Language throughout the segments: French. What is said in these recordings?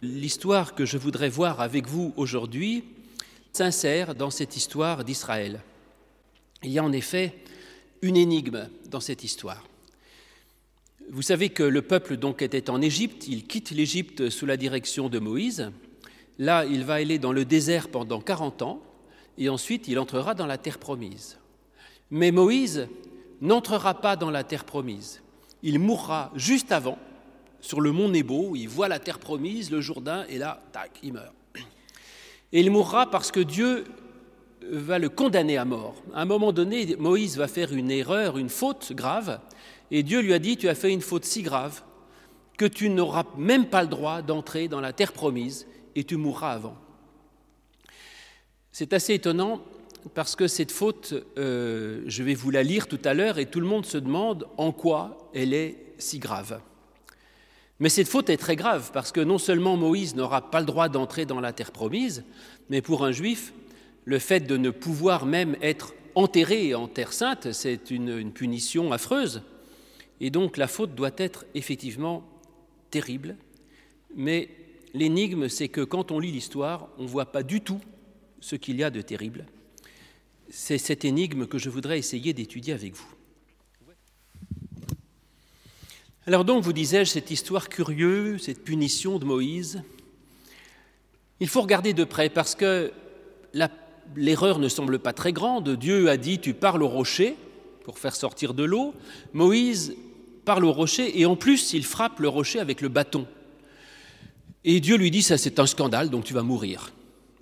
L'histoire que je voudrais voir avec vous aujourd'hui s'insère dans cette histoire d'Israël. Il y a en effet une énigme dans cette histoire. Vous savez que le peuple donc était en Égypte, il quitte l'Égypte sous la direction de Moïse. Là, il va aller dans le désert pendant 40 ans et ensuite il entrera dans la terre promise. Mais Moïse n'entrera pas dans la terre promise. Il mourra juste avant sur le mont Nebo, il voit la terre promise, le Jourdain, et là, tac, il meurt. Et il mourra parce que Dieu va le condamner à mort. À un moment donné, Moïse va faire une erreur, une faute grave, et Dieu lui a dit, tu as fait une faute si grave que tu n'auras même pas le droit d'entrer dans la terre promise, et tu mourras avant. C'est assez étonnant parce que cette faute, euh, je vais vous la lire tout à l'heure, et tout le monde se demande en quoi elle est si grave. Mais cette faute est très grave parce que non seulement Moïse n'aura pas le droit d'entrer dans la terre promise, mais pour un juif, le fait de ne pouvoir même être enterré en terre sainte, c'est une, punition affreuse. Et donc la faute doit être effectivement terrible. Mais l'énigme, c'est que quand on lit l'histoire, on ne voit pas du tout ce qu'il y a de terrible. C'est cette énigme que je voudrais essayer d'étudier avec vous. Alors donc, vous disais-je, cette histoire curieuse, cette punition de Moïse, il faut regarder de près parce que l'erreur ne semble pas très grande. Dieu a dit, tu parles au rocher pour faire sortir de l'eau. Moïse parle au rocher et en plus, il frappe le rocher avec le bâton. Et Dieu lui dit, ça c'est un scandale, donc tu vas mourir.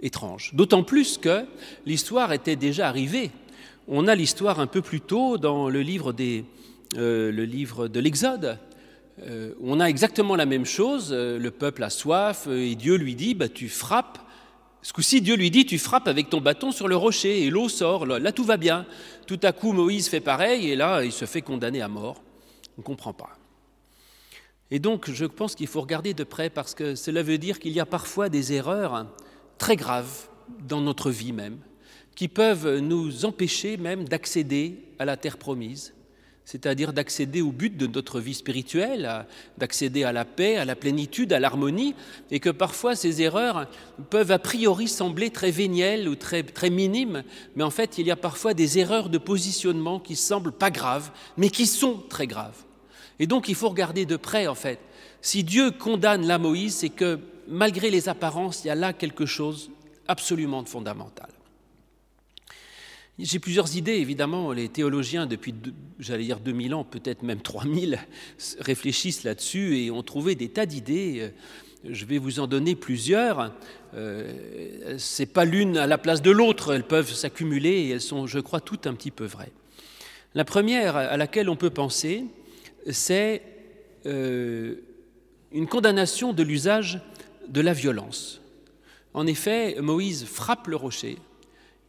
Étrange. D'autant plus que l'histoire était déjà arrivée. On a l'histoire un peu plus tôt dans le livre, des, euh, de l'Exode. Euh, on a exactement la même chose, euh, le peuple a soif euh, et Dieu lui dit, bah, tu frappes. Ce coup-ci, Dieu lui dit, tu frappes avec ton bâton sur le rocher et l'eau sort, là, tout va bien. Tout à coup, Moïse fait pareil et là, il se fait condamner à mort. On ne comprend pas. Et donc, je pense qu'il faut regarder de près parce que cela veut dire qu'il y a parfois des erreurs très graves dans notre vie même, qui peuvent nous empêcher même d'accéder à la terre promise c'est-à-dire d'accéder au but de notre vie spirituelle, d'accéder à la paix, à la plénitude, à l'harmonie, et que parfois ces erreurs peuvent a priori sembler très vénielles ou très, très minimes, mais en fait il y a parfois des erreurs de positionnement qui semblent pas graves, mais qui sont très graves. Et donc il faut regarder de près en fait. Si Dieu condamne la Moïse, c'est que malgré les apparences, il y a là quelque chose absolument de fondamental. J'ai plusieurs idées, évidemment. Les théologiens, depuis, j'allais dire 2000 ans, peut-être même 3000, réfléchissent là-dessus et ont trouvé des tas d'idées. Je vais vous en donner plusieurs. Euh, Ce n'est pas l'une à la place de l'autre, elles peuvent s'accumuler et elles sont, je crois, toutes un petit peu vraies. La première à laquelle on peut penser, c'est euh, une condamnation de l'usage de la violence. En effet, Moïse frappe le rocher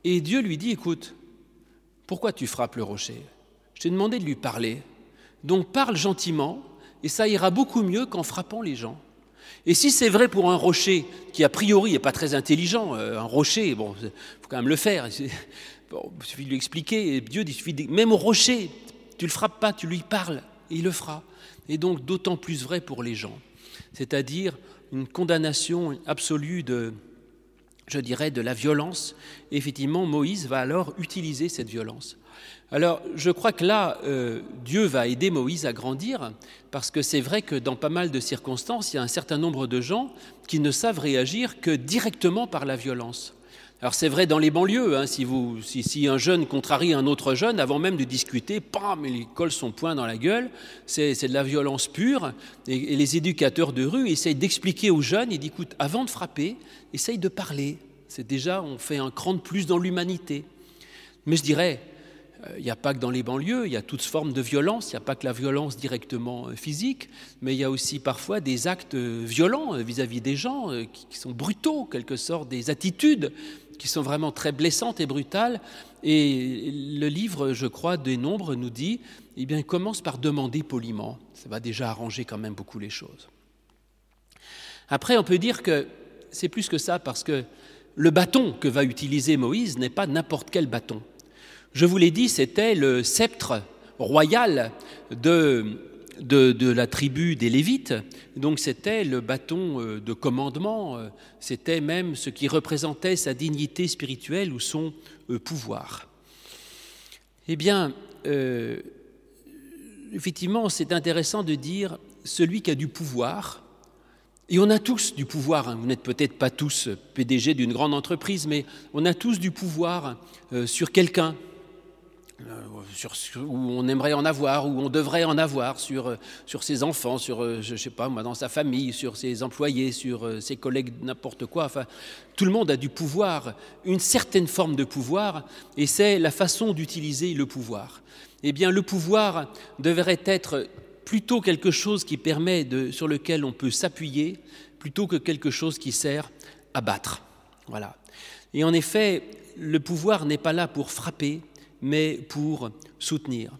et Dieu lui dit, écoute, pourquoi tu frappes le rocher? Je t'ai demandé de lui parler. Donc parle gentiment, et ça ira beaucoup mieux qu'en frappant les gens. Et si c'est vrai pour un rocher qui a priori n'est pas très intelligent, euh, un rocher, bon, il faut quand même le faire. Il suffit de lui expliquer. Dieu dit, suffit même au rocher, tu le frappes pas, tu lui parles, et il le fera. Et donc d'autant plus vrai pour les gens. C'est-à-dire une condamnation absolue de, je dirais, de la violence. effectivement, Moïse va alors utiliser cette violence. Alors, je crois que là, euh, Dieu va aider Moïse à grandir, parce que c'est vrai que dans pas mal de circonstances, il y a un certain nombre de gens qui ne savent réagir que directement par la violence. Alors c'est vrai dans les banlieues, hein, si, un jeune contrarie un autre jeune, avant même de discuter, pam, il colle son poing dans la gueule, c'est de la violence pure. Et, les éducateurs de rue essayent d'expliquer aux jeunes, ils disent, écoute, avant de frapper, essaye de parler. C'est déjà, on fait un cran de plus dans l'humanité. Mais je dirais, euh, il n'y a pas que dans les banlieues, il y a toutes formes de violence, il n'y a pas que la violence directement euh, physique, mais il y a aussi parfois des actes euh, violents vis-à-vis des gens, qui sont brutaux, quelque sorte, des attitudes qui sont vraiment très blessantes et brutales. Et le livre, je crois, des nombres nous dit, eh bien, commence par demander poliment. Ça va déjà arranger quand même beaucoup les choses. Après, on peut dire que c'est plus que ça, parce que le bâton que va utiliser Moïse n'est pas n'importe quel bâton. Je vous l'ai dit, c'était le sceptre royal de de, la tribu des Lévites. Donc c'était le bâton euh, de commandement, euh, c'était même ce qui représentait sa dignité spirituelle ou son euh, pouvoir. Eh bien, effectivement, c'est intéressant de dire celui qui a du pouvoir, et on a tous du pouvoir, hein. vous n'êtes peut-être pas tous PDG d'une grande entreprise, mais on a tous du pouvoir sur quelqu'un, euh, sur, où on aimerait en avoir, où on devrait en avoir, sur, euh, sur ses enfants, sur, euh, je ne sais pas moi, dans sa famille, sur ses employés, sur ses collègues, n'importe quoi. Enfin, tout le monde a du pouvoir, une certaine forme de pouvoir, et c'est la façon d'utiliser le pouvoir. Eh bien, le pouvoir devrait être plutôt quelque chose qui permet de, sur lequel on peut s'appuyer, plutôt que quelque chose qui sert à battre. Voilà. Et en effet, le pouvoir n'est pas là pour frapper, mais pour soutenir.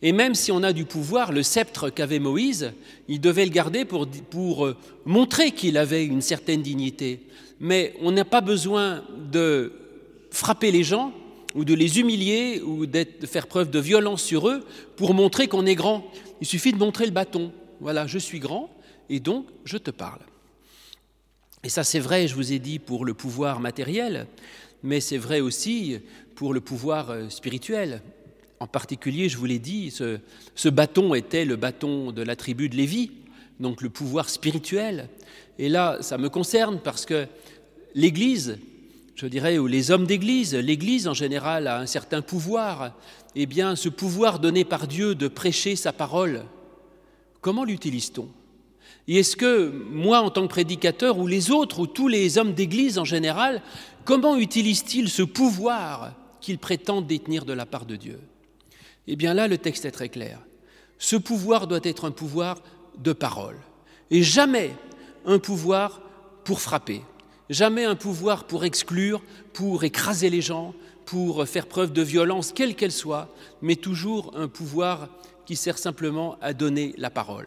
Et même si on a du pouvoir, le sceptre qu'avait Moïse, il devait le garder pour, pour euh, montrer qu'il avait une certaine dignité. Mais on n'a pas besoin de frapper les gens ou de les humilier ou de faire preuve de violence sur eux pour montrer qu'on est grand. Il suffit de montrer le bâton. Voilà, je suis grand et donc je te parle. Et ça c'est vrai, je vous ai dit, pour le pouvoir matériel, mais c'est vrai aussi pour le pouvoir euh, spirituel. En particulier, je vous l'ai dit, ce, bâton était le bâton de la tribu de Lévi, donc le pouvoir spirituel. Et là, ça me concerne parce que l'Église, je dirais, ou les hommes d'Église, l'Église en général a un certain pouvoir. Eh bien, ce pouvoir donné par Dieu de prêcher sa parole, comment l'utilise-t-on? Et est-ce que moi, en tant que prédicateur, ou les autres, ou tous les hommes d'Église en général, comment utilisent-ils ce pouvoir qu'ils prétendent détenir de la part de Dieu? Eh bien là, le texte est très clair. Ce pouvoir doit être un pouvoir de parole, et jamais un pouvoir pour frapper, jamais un pouvoir pour exclure, pour écraser les gens, pour faire preuve de violence, quelle qu'elle soit, mais toujours un pouvoir qui sert simplement à donner la parole.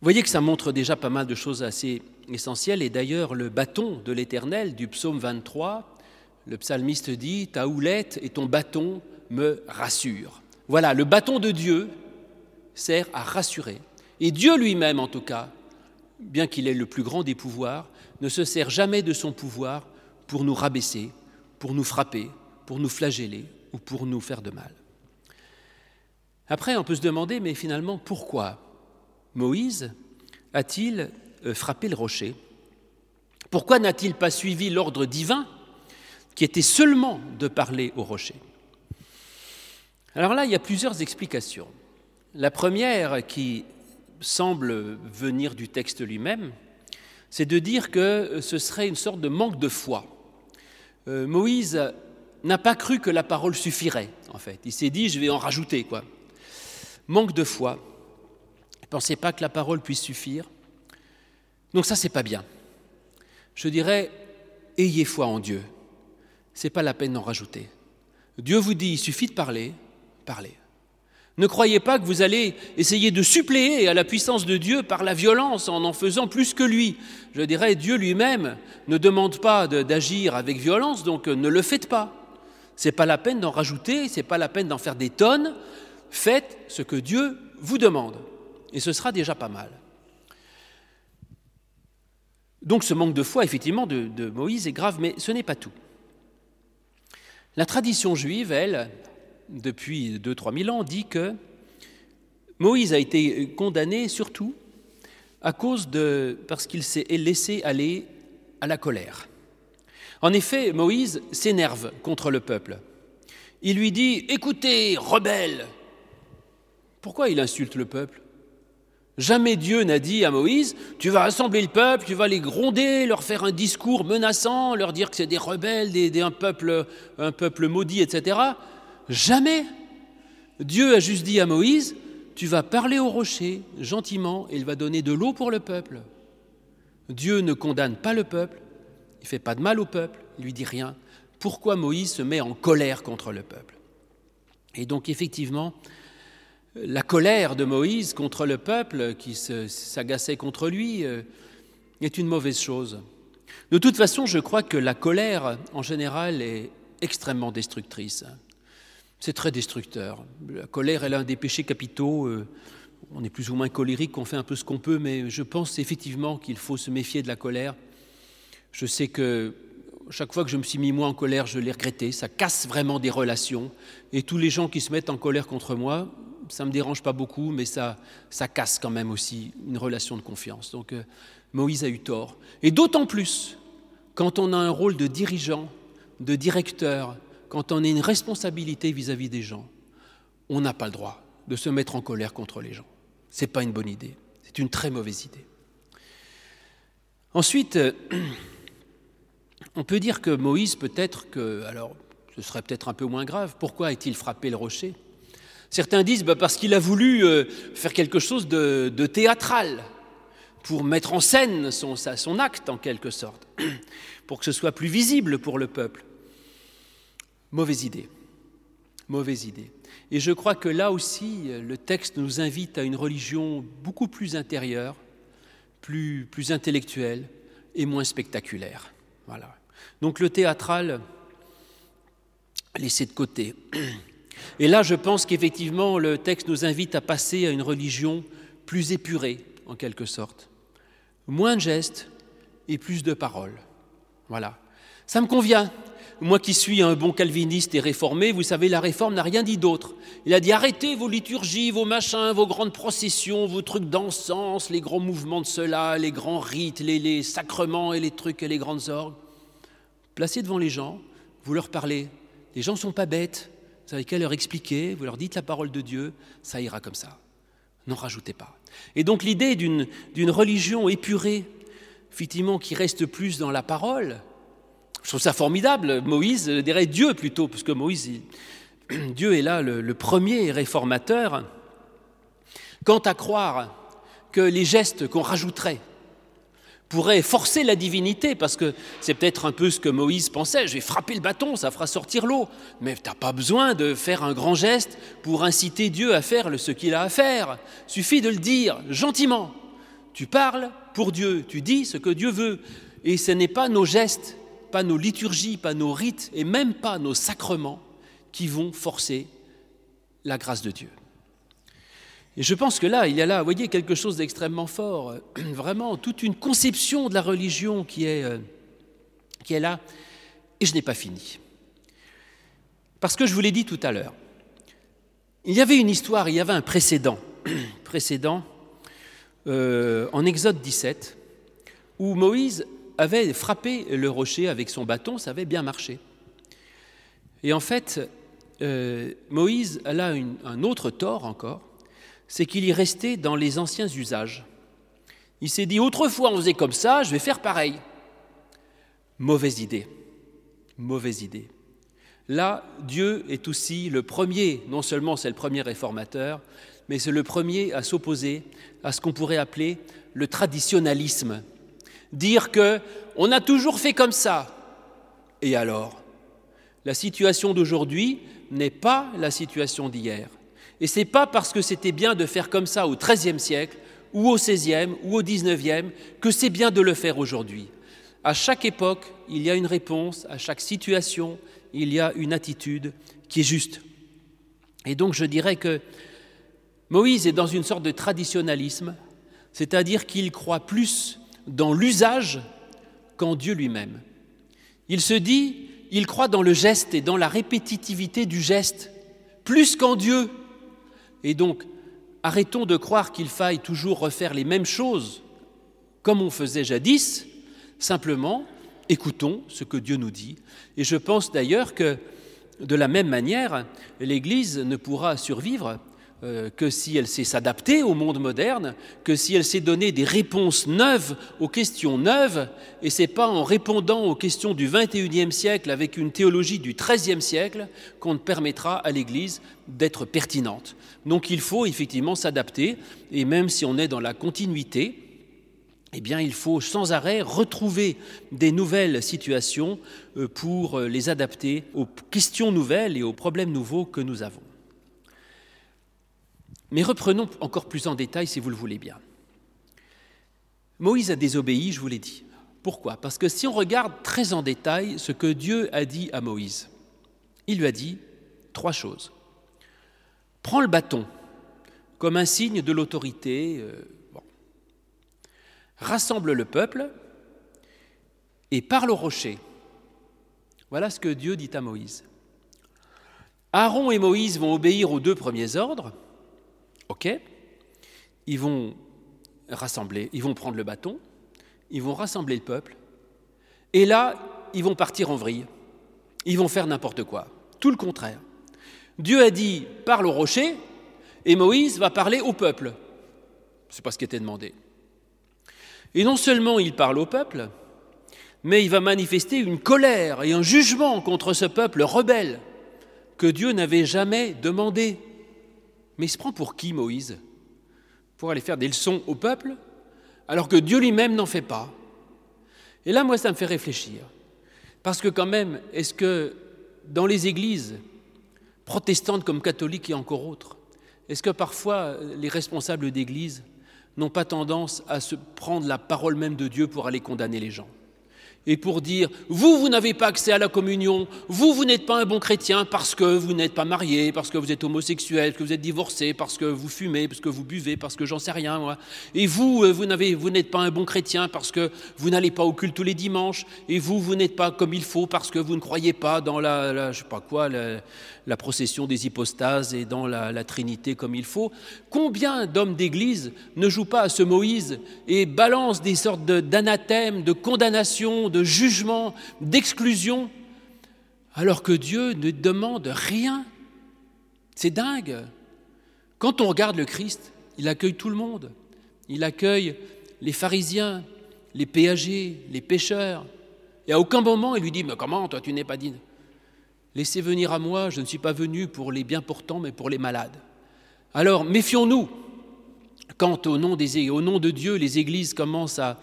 Vous voyez que ça montre déjà pas mal de choses assez essentielles, et d'ailleurs le bâton de l'Éternel du psaume 23 le psalmiste dit, ta houlette et ton bâton me rassurent. Voilà, le bâton de Dieu sert à rassurer. Et Dieu lui-même, en tout cas, bien qu'il ait le plus grand des pouvoirs, ne se sert jamais de son pouvoir pour nous rabaisser, pour nous frapper, pour nous flageller ou pour nous faire de mal. Après, on peut se demander, mais finalement, pourquoi Moïse a-t-il euh, frappé le rocher? Pourquoi n'a-t-il pas suivi l'ordre divin qui était seulement de parler au rocher? Alors là, il y a plusieurs explications. La première, qui semble venir du texte lui-même, c'est de dire que ce serait une sorte de manque de foi. Euh, Moïse n'a pas cru que la parole suffirait, en fait. Il s'est dit, je vais en rajouter, quoi. Manque de foi. Ne pensait pas que la parole puisse suffire. Donc ça, c'est pas bien. Je dirais, ayez foi en Dieu c'est pas la peine d'en rajouter. Dieu vous dit, il suffit de parler, parlez. Ne croyez pas que vous allez essayer de suppléer à la puissance de Dieu par la violence en en faisant plus que lui. Je dirais, Dieu lui-même ne demande pas d'agir avec violence, donc ne le faites pas. C'est pas la peine d'en rajouter, c'est pas la peine d'en faire des tonnes. Faites ce que Dieu vous demande, et ce sera déjà pas mal. Donc ce manque de foi, effectivement, de Moïse est grave, mais ce n'est pas tout. La tradition juive, elle, depuis 2-3 000 ans, dit que Moïse a été condamné surtout à cause de parce qu'il s'est laissé aller à la colère. En effet, Moïse s'énerve contre le peuple. Il lui dit Écoutez, rebelle Pourquoi il insulte le peuple? Jamais Dieu n'a dit à Moïse, tu vas rassembler le peuple, tu vas les gronder, leur faire un discours menaçant, leur dire que c'est des rebelles, un, peuple, un peuple maudit, etc. Jamais. Dieu a juste dit à Moïse, tu vas parler au rocher gentiment et il va donner de l'eau pour le peuple. Dieu ne condamne pas le peuple, il ne fait pas de mal au peuple, il lui dit rien. Pourquoi Moïse se met en colère contre le peuple? Et donc effectivement, la colère de Moïse contre le peuple qui s'agaçait contre lui euh, est une mauvaise chose. De toute façon, je crois que la colère, en général, est extrêmement destructrice. C'est très destructeur. La colère est l'un des péchés capitaux. Euh, on est plus ou moins colérique, on fait un peu ce qu'on peut, mais je pense effectivement qu'il faut se méfier de la colère. Je sais que chaque fois que je me suis mis moi en colère, je l'ai regretté. Ça casse vraiment des relations. Et tous les gens qui se mettent en colère contre moi, ça ne me dérange pas beaucoup, mais ça, ça casse quand même aussi une relation de confiance. Donc euh, Moïse a eu tort. Et d'autant plus quand on a un rôle de dirigeant, de directeur, quand on a une responsabilité vis-à-vis des gens, on n'a pas le droit de se mettre en colère contre les gens. Ce n'est pas une bonne idée, c'est une très mauvaise idée. Ensuite, euh, on peut dire que Moïse, peut-être que, alors ce serait peut-être un peu moins grave, pourquoi a-t-il frappé le rocher? Certains disent bah, parce qu'il a voulu euh, faire quelque chose de, théâtral, pour mettre en scène son, son acte en quelque sorte, pour que ce soit plus visible pour le peuple. Mauvaise idée. Mauvaise idée. Et je crois que là aussi, le texte nous invite à une religion beaucoup plus intérieure, plus, plus intellectuelle et moins spectaculaire. Voilà. Donc le théâtral, laissé de côté. Et là, je pense qu'effectivement, le texte nous invite à passer à une religion plus épurée, en quelque sorte. Moins de gestes et plus de paroles. Voilà. Ça me convient. Moi qui suis un bon calviniste et réformé, vous savez, la réforme n'a rien dit d'autre. Il a dit arrêtez vos liturgies, vos machins, vos grandes processions, vos trucs d'encens, les grands mouvements de cela, les grands rites, les, sacrements et les trucs et les grandes orgues. Placez devant les gens, vous leur parlez. Les gens ne sont pas bêtes. Vous savez qu'à leur expliquer, vous leur dites la parole de Dieu, ça ira comme ça. N'en rajoutez pas. Et donc l'idée d'une religion épurée, effectivement, qui reste plus dans la parole, je trouve ça formidable. Moïse, je dirais Dieu plutôt, puisque Moïse, Dieu est là le, premier réformateur. Quant à croire que les gestes qu'on rajouterait pourraient forcer la divinité, parce que c'est peut-être un peu ce que Moïse pensait, je vais frapper le bâton, ça fera sortir l'eau. Mais tu n'as pas besoin de faire un grand geste pour inciter Dieu à faire ce qu'il a à faire. Suffit de le dire gentiment. Tu parles pour Dieu, tu dis ce que Dieu veut. Et ce n'est pas nos gestes pas nos liturgies, pas nos rites et même pas nos sacrements qui vont forcer la grâce de Dieu. Et je pense que là, il y a là, vous voyez, quelque chose d'extrêmement fort, vraiment toute une conception de la religion qui est, euh, qui est là, et je n'ai pas fini. Parce que je vous l'ai dit tout à l'heure, il y avait une histoire, il y avait un précédent, précédent euh, en Exode 17, où Moïse avait frappé le rocher avec son bâton, ça avait bien marché. Et en fait, euh, Moïse a là un autre tort encore, c'est qu'il y restait dans les anciens usages. Il s'est dit, autrefois on faisait comme ça, je vais faire pareil. Mauvaise idée, mauvaise idée. Là, Dieu est aussi le premier, non seulement c'est le premier réformateur, mais c'est le premier à s'opposer à ce qu'on pourrait appeler le traditionnalisme, dire que on a toujours fait comme ça. Et alors La situation d'aujourd'hui n'est pas la situation d'hier. Et ce n'est pas parce que c'était bien de faire comme ça au XIIIe siècle, ou au XVIe, ou au XIXe, que c'est bien de le faire aujourd'hui. À chaque époque, il y a une réponse, à chaque situation, il y a une attitude qui est juste. Et donc je dirais que Moïse est dans une sorte de traditionnalisme, c'est-à-dire qu'il croit plus dans l'usage qu'en Dieu lui-même. Il se dit, il croit dans le geste et dans la répétitivité du geste, plus qu'en Dieu. Et donc, arrêtons de croire qu'il faille toujours refaire les mêmes choses comme on faisait jadis, simplement écoutons ce que Dieu nous dit. Et je pense d'ailleurs que de la même manière, l'Église ne pourra survivre que si elle sait s'adapter au monde moderne, que si elle sait donner des réponses neuves aux questions neuves, et c'est pas en répondant aux questions du XXIe siècle avec une théologie du XIIIe siècle qu'on permettra à l'Église d'être pertinente. Donc il faut effectivement s'adapter, et même si on est dans la continuité, eh bien, il faut sans arrêt retrouver des nouvelles situations euh, pour les adapter aux questions nouvelles et aux problèmes nouveaux que nous avons. Mais reprenons encore plus en détail si vous le voulez bien. Moïse a désobéi, je vous l'ai dit. Pourquoi? Parce que si on regarde très en détail ce que Dieu a dit à Moïse, il lui a dit, trois choses. Prends le bâton comme un signe de l'autorité. Euh, Rassemble le peuple et parle au rocher. Voilà ce que Dieu dit à Moïse. Aaron et Moïse vont obéir aux deux premiers ordres. OK Ils vont rassembler, ils vont prendre le bâton, ils vont rassembler le peuple. Et là, ils vont partir en vrille. Ils vont faire n'importe quoi. Tout le contraire. Dieu a dit parle au rocher et Moïse va parler au peuple. Ce n'est pas ce qui était demandé. Et non seulement il parle au peuple, mais il va manifester une colère et un jugement contre ce peuple rebelle que Dieu n'avait jamais demandé. Mais il se prend pour qui Moïse? Pour aller faire des leçons au peuple, alors que Dieu lui-même n'en fait pas. Et là, moi, ça me fait réfléchir. Parce que quand même, est-ce que dans les églises, protestantes comme catholiques et encore autres, est-ce que parfois les responsables d'église n'ont pas tendance à se prendre la parole même de Dieu pour aller condamner les gens? Et pour dire vous, vous n'avez pas accès à la communion, vous, vous n'êtes pas un bon chrétien parce que vous n'êtes pas marié, parce que vous êtes homosexuel, que vous êtes divorcé, parce que vous fumez, parce que vous buvez, parce que j'en sais rien, moi. Et vous, euh, vous n'êtes pas un bon chrétien parce que vous n'allez pas au culte tous les dimanches, et vous, vous n'êtes pas comme il faut parce que vous ne croyez pas dans la, je sais pas quoi, la, procession des hypostases et dans la Trinité comme il faut. Combien d'hommes d'église ne jouent pas à ce Moïse et balancent des sortes d'anathèmes, de condamnations, de jugement, d'exclusion, alors que Dieu ne demande rien. C'est dingue. Quand on regarde le Christ, il accueille tout le monde. Il accueille les pharisiens, les péagers, les pêcheurs. Et à aucun moment il lui dit Mais comment, toi, tu n'es pas digne? Laissez venir à moi, je ne suis pas venu pour les bien portants, mais pour les malades. Alors, méfions-nous quand, au nom, au nom de Dieu, les églises commencent à,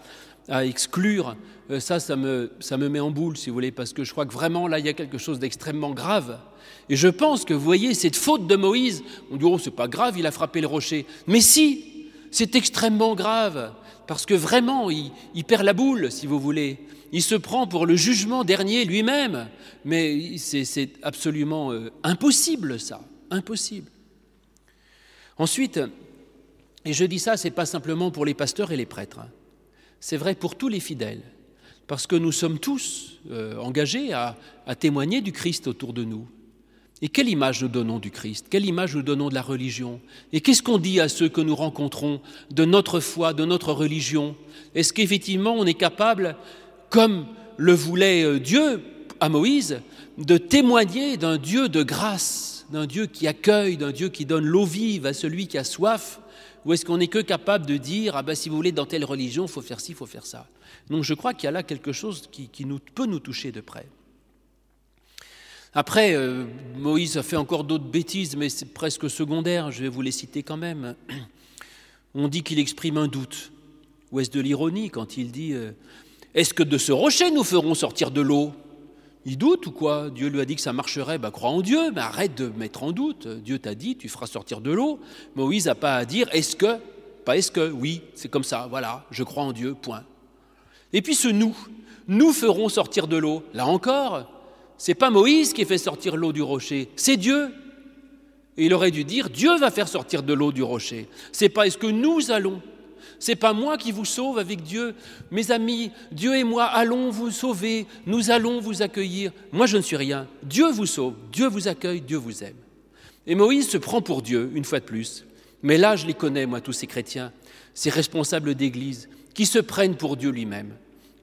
à exclure, euh, ça, ça me, ça me met en boule, si vous voulez, parce que je crois que vraiment, là, il y a quelque chose d'extrêmement grave. Et je pense que, vous voyez, cette faute de Moïse, on dit, oh, c'est pas grave, il a frappé le rocher. Mais si, c'est extrêmement grave, parce que vraiment, il, perd la boule, si vous voulez. Il se prend pour le jugement dernier lui-même. Mais c'est absolument euh, impossible, ça, impossible. Ensuite, et je dis ça, c'est pas simplement pour les pasteurs et les prêtres. C'est vrai pour tous les fidèles, parce que nous sommes tous euh, engagés à, témoigner du Christ autour de nous. Et quelle image nous donnons du Christ? Quelle image nous donnons de la religion? Et qu'est-ce qu'on dit à ceux que nous rencontrons de notre foi, de notre religion? Est-ce qu'effectivement on est capable, comme le voulait euh, Dieu à Moïse, de témoigner d'un Dieu de grâce, d'un Dieu qui accueille, d'un Dieu qui donne l'eau vive à celui qui a soif? Ou est-ce qu'on n'est que capable de dire, ah ben si vous voulez, dans telle religion, il faut faire ci, il faut faire ça? Donc je crois qu'il y a là quelque chose qui, peut nous toucher de près. Après, euh, Moïse a fait encore d'autres bêtises, mais c'est presque secondaire, je vais vous les citer quand même. On dit qu'il exprime un doute. Ou est-ce de l'ironie quand il dit euh, Est-ce que de ce rocher nous ferons sortir de l'eau? Il doute ou quoi? Dieu lui a dit que ça marcherait, bah crois en Dieu, mais arrête de mettre en doute. Dieu t'a dit, tu feras sortir de l'eau. Moïse n'a pas à dire est-ce que, pas est-ce que, oui, c'est comme ça, voilà, je crois en Dieu, point. Et puis ce nous, nous ferons sortir de l'eau. Là encore, c'est pas Moïse qui fait sortir l'eau du rocher, c'est Dieu. Et il aurait dû dire Dieu va faire sortir de l'eau du rocher. C'est pas est-ce que nous allons c'est pas moi qui vous sauve avec Dieu. Mes amis, Dieu et moi allons vous sauver, nous allons vous accueillir. Moi, je ne suis rien. Dieu vous sauve, Dieu vous accueille, Dieu vous aime. Et Moïse se prend pour Dieu, une fois de plus. Mais là, je les connais, moi, tous ces chrétiens, ces responsables d'Église, qui se prennent pour Dieu lui-même,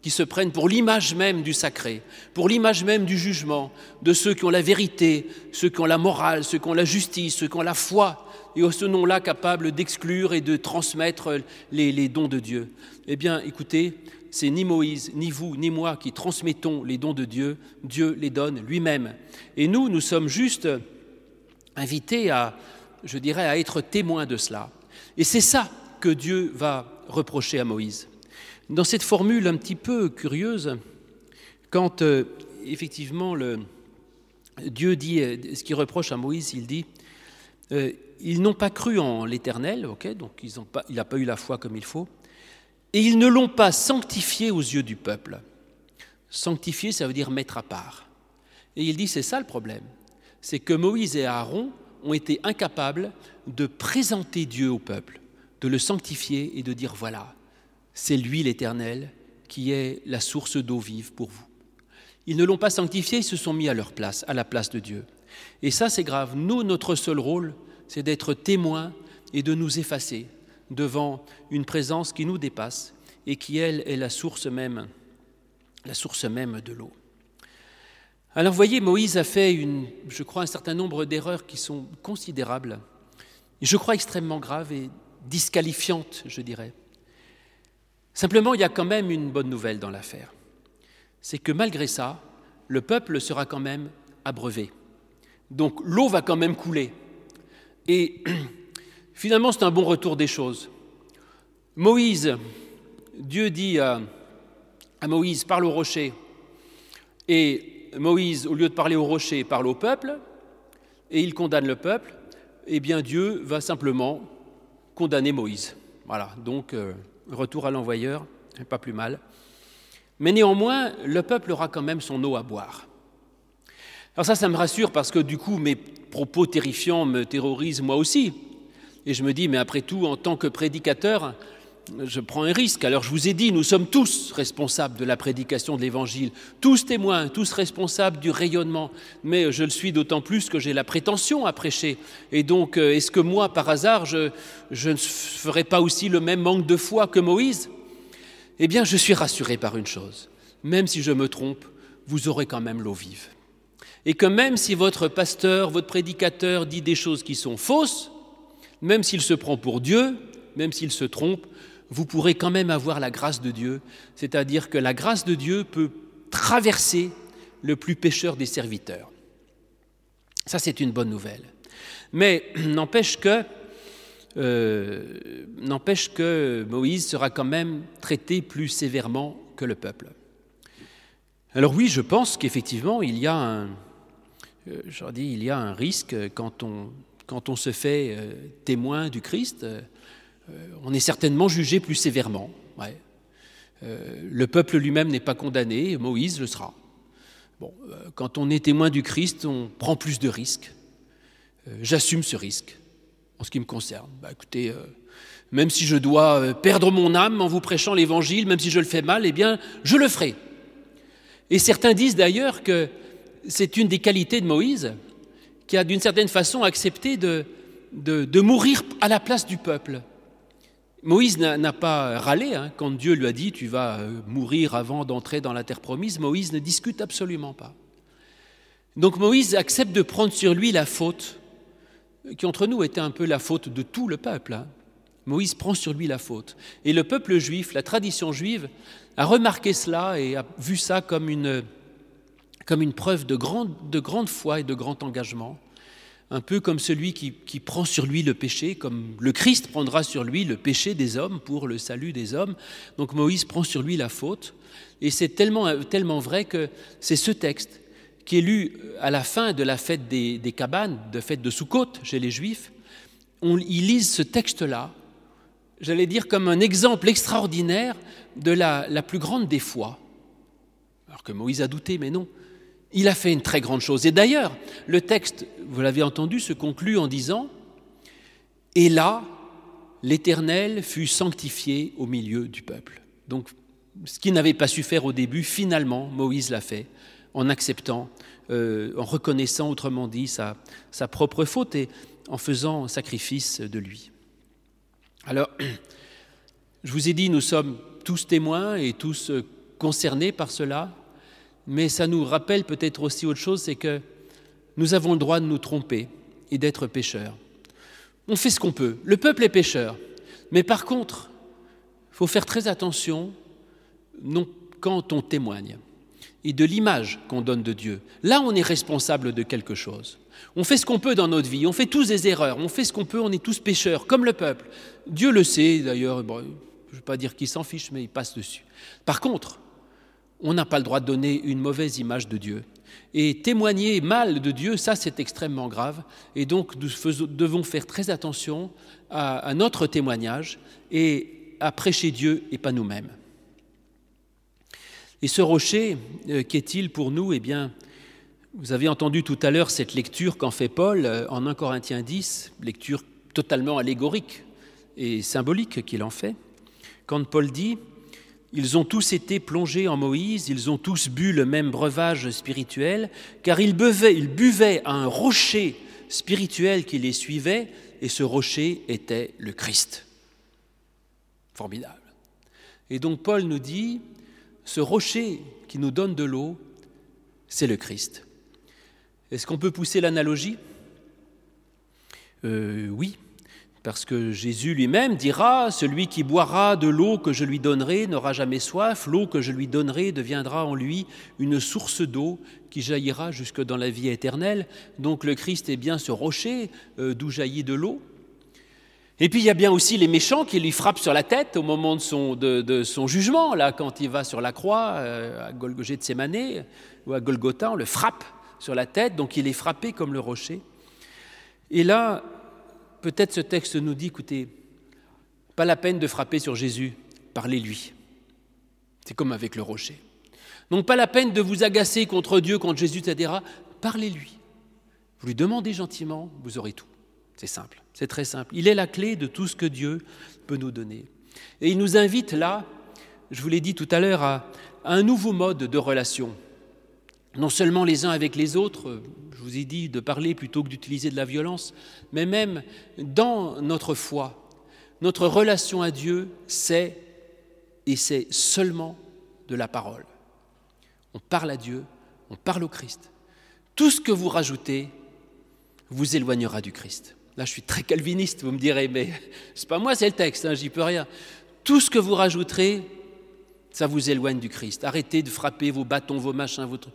qui se prennent pour l'image même du sacré, pour l'image même du jugement, de ceux qui ont la vérité, ceux qui ont la morale, ceux qui ont la justice, ceux qui ont la foi, et ce nom-là capable d'exclure et de transmettre les, dons de Dieu. Eh bien, écoutez, c'est ni Moïse, ni vous, ni moi qui transmettons les dons de Dieu, Dieu les donne lui-même. Et nous, nous sommes juste invités à, je dirais, à être témoins de cela. Et c'est ça que Dieu va reprocher à Moïse. Dans cette formule un petit peu curieuse, quand euh, effectivement Dieu dit ce qu'il reproche à Moïse, il dit euh, ils n'ont pas cru en l'Éternel, ok, donc ils pas, il n'a pas eu la foi comme il faut, et ils ne l'ont pas sanctifié aux yeux du peuple. Sanctifier, ça veut dire mettre à part. Et il dit, c'est ça le problème. c'est que Moïse et Aaron ont été incapables de présenter Dieu au peuple, de le sanctifier et de dire voilà, c'est lui l'Éternel qui est la source d'eau vive pour vous. Ils ne l'ont pas sanctifié, ils se sont mis à leur place, à la place de Dieu. Et ça, c'est grave. Nous, notre seul rôle, c'est d'être témoins et de nous effacer devant une présence qui nous dépasse et qui, elle, est la source même, la source même de l'eau. Alors, voyez, Moïse a fait, je crois, un certain nombre d'erreurs qui sont considérables, je crois extrêmement graves et disqualifiantes, je dirais. Simplement, il y a quand même une bonne nouvelle dans l'affaire. C'est que malgré ça, le peuple sera quand même abreuvé. Donc l'eau va quand même couler. Et finalement, c'est un bon retour des choses. Moïse, Dieu dit à, Moïse, parle au rocher. Et Moïse, au lieu de parler au rocher, parle au peuple, et il condamne le peuple. Eh bien, Dieu va simplement condamner Moïse. Voilà, donc euh, retour à l'envoyeur, pas plus mal. Mais néanmoins, le peuple aura quand même son eau à boire. Alors ça, ça me rassure parce que du coup, mes propos terrifiants me terrorisent moi aussi. Et je me dis, mais après tout, en tant que prédicateur, je prends un risque. Alors je vous ai dit, nous sommes tous responsables de la prédication de l'Évangile, tous témoins, tous responsables du rayonnement, mais je le suis d'autant plus que j'ai la prétention à prêcher. Et donc, euh, est-ce que moi, par hasard, je, je ne ferai pas aussi le même manque de foi que Moïse? Eh bien, je suis rassuré par une chose, même si je me trompe, vous aurez quand même l'eau vive. Et que même si votre pasteur, votre prédicateur dit des choses qui sont fausses, même s'il se prend pour Dieu, même s'il se trompe, vous pourrez quand même avoir la grâce de Dieu, c'est-à-dire que la grâce de Dieu peut traverser le plus pécheur des serviteurs. Ça, c'est une bonne nouvelle. Mais n'empêche que, euh, n'empêche que Moïse sera quand même traité plus sévèrement que le peuple. Alors oui, je pense qu'effectivement, il y a un, euh, je dis, il y a un risque quand on, quand on se fait euh, témoin du Christ euh, on est certainement jugé plus sévèrement. Euh, le peuple lui-même n'est pas condamné, Moïse le sera. Bon, euh, quand on est témoin du Christ, on prend plus de risques. J'assume ce risque en ce qui me concerne. Bah, écoutez, même si je dois perdre mon âme en vous prêchant l'Évangile, même si je le fais mal, eh bien, je le ferai. Et certains disent d'ailleurs que c'est une des qualités de Moïse, qui a d'une certaine façon accepté de, de mourir à la place du peuple. Moïse n'a pas râlé hein, quand Dieu lui a dit tu vas euh, mourir avant d'entrer dans la terre promise. Moïse ne discute absolument pas. Donc Moïse accepte de prendre sur lui la faute, qui entre nous était un peu la faute de tout le peuple. Hein. Moïse prend sur lui la faute. Et le peuple juif, la tradition juive, a remarqué cela et a vu ça comme une, comme une preuve de grande, de grande foi et de grand engagement un peu comme celui qui, prend sur lui le péché, comme le Christ prendra sur lui le péché des hommes pour le salut des hommes. Donc Moïse prend sur lui la faute. Et c'est tellement, vrai que c'est ce texte qui est lu à la fin de la fête des, cabanes, de fête de Sukkot chez les Juifs. On, ils lisent ce texte-là, j'allais dire comme un exemple extraordinaire de la, la plus grande des fois. Alors que Moïse a douté, mais non il a fait une très grande chose. Et d'ailleurs, le texte, vous l'avez entendu, se conclut en disant Et là, l'Éternel fut sanctifié au milieu du peuple. Donc, ce qu'il n'avait pas su faire au début, finalement, Moïse l'a fait en acceptant, euh, en reconnaissant, autrement dit, sa, propre faute et en faisant sacrifice de lui. Alors, je vous ai dit, nous sommes tous témoins et tous euh, concernés par cela mais ça nous rappelle peut-être aussi autre chose, c'est que nous avons le droit de nous tromper et d'être pécheurs. On fait ce qu'on peut. Le peuple est pécheur. Mais par contre, il faut faire très attention non, quand on témoigne et de l'image qu'on donne de Dieu. Là, on est responsable de quelque chose. On fait ce qu'on peut dans notre vie, on fait tous des erreurs, on fait ce qu'on peut, on est tous pécheurs, comme le peuple. Dieu le sait, d'ailleurs, je ne veux pas dire qu'il s'en fiche, mais il passe dessus. Par contre, on n'a pas le droit de donner une mauvaise image de Dieu. Et témoigner mal de Dieu, ça c'est extrêmement grave. Et donc nous devons faire très attention à, notre témoignage et à prêcher Dieu et pas nous-mêmes. Et ce rocher, euh, qu'est-il pour nous? Eh bien, Vous avez entendu tout à l'heure cette lecture qu'en fait Paul euh, en 1 Corinthiens 10, lecture totalement allégorique et symbolique qu'il en fait, quand Paul dit Ils ont tous été plongés en Moïse, ils ont tous bu le même breuvage spirituel, car ils buvaient, ils buvaient à un rocher spirituel qui les suivait, et ce rocher était le Christ. Formidable. Et donc Paul nous dit, ce rocher qui nous donne de l'eau, c'est le Christ. Est-ce qu'on peut pousser l'analogie? Euh, Oui, parce que Jésus lui-même dira, Celui qui boira de l'eau que je lui donnerai n'aura jamais soif, l'eau que je lui donnerai deviendra en lui une source d'eau qui jaillira jusque dans la vie éternelle. Donc le Christ est bien ce rocher euh, d'où jaillit de l'eau. Et puis il y a bien aussi les méchants qui lui frappent sur la tête au moment de son, jugement, là, quand il va sur la croix, euh, à Golgotha de Sémané, ou à Golgotha, on le frappe sur la tête, donc il est frappé comme le rocher. Et là, peut-être ce texte nous dit, écoutez, pas la peine de frapper sur Jésus, parlez-lui. C'est comme avec le rocher. Donc pas la peine de vous agacer contre Dieu, contre Jésus, etc. Parlez-lui. Vous lui demandez gentiment, vous aurez tout. C'est simple, c'est très simple. Il est la clé de tout ce que Dieu peut nous donner. Et il nous invite là, je vous l'ai dit tout à l'heure, à, un nouveau mode de relation. Non seulement les uns avec les autres, je vous ai dit de parler plutôt que d'utiliser de la violence, mais même dans notre foi, notre relation à Dieu, c'est et c'est seulement de la parole. On parle à Dieu, on parle au Christ. Tout ce que vous rajoutez vous éloignera du Christ. Là, je suis très calviniste, vous me direz, mais c'est pas moi, c'est le texte, hein, j'y peux rien. Tout ce que vous rajouterez, ça vous éloigne du Christ. Arrêtez de frapper vos bâtons, vos machins, votre...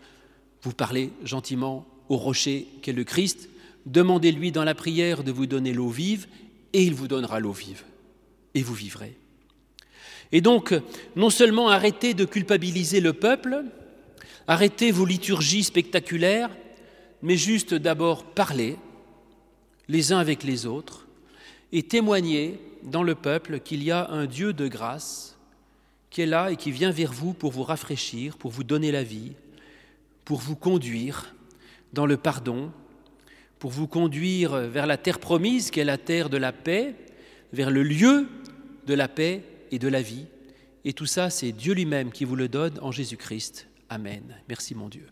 Vous parlez gentiment au rocher qu'est le Christ. Demandez-lui dans la prière de vous donner l'eau vive, et il vous donnera l'eau vive. Et vous vivrez. Et donc, non seulement arrêtez de culpabiliser le peuple, arrêtez vos liturgies spectaculaires, mais juste d'abord parler, les uns avec les autres et témoigner dans le peuple qu'il y a un Dieu de grâce qui est là et qui vient vers vous pour vous rafraîchir, pour vous donner la vie, pour vous conduire dans le pardon, pour vous conduire vers la terre promise, qui est la terre de la paix, vers le lieu de la paix et de la vie. Et tout ça, c'est Dieu lui-même qui vous le donne en Jésus-Christ. Amen. Merci mon Dieu.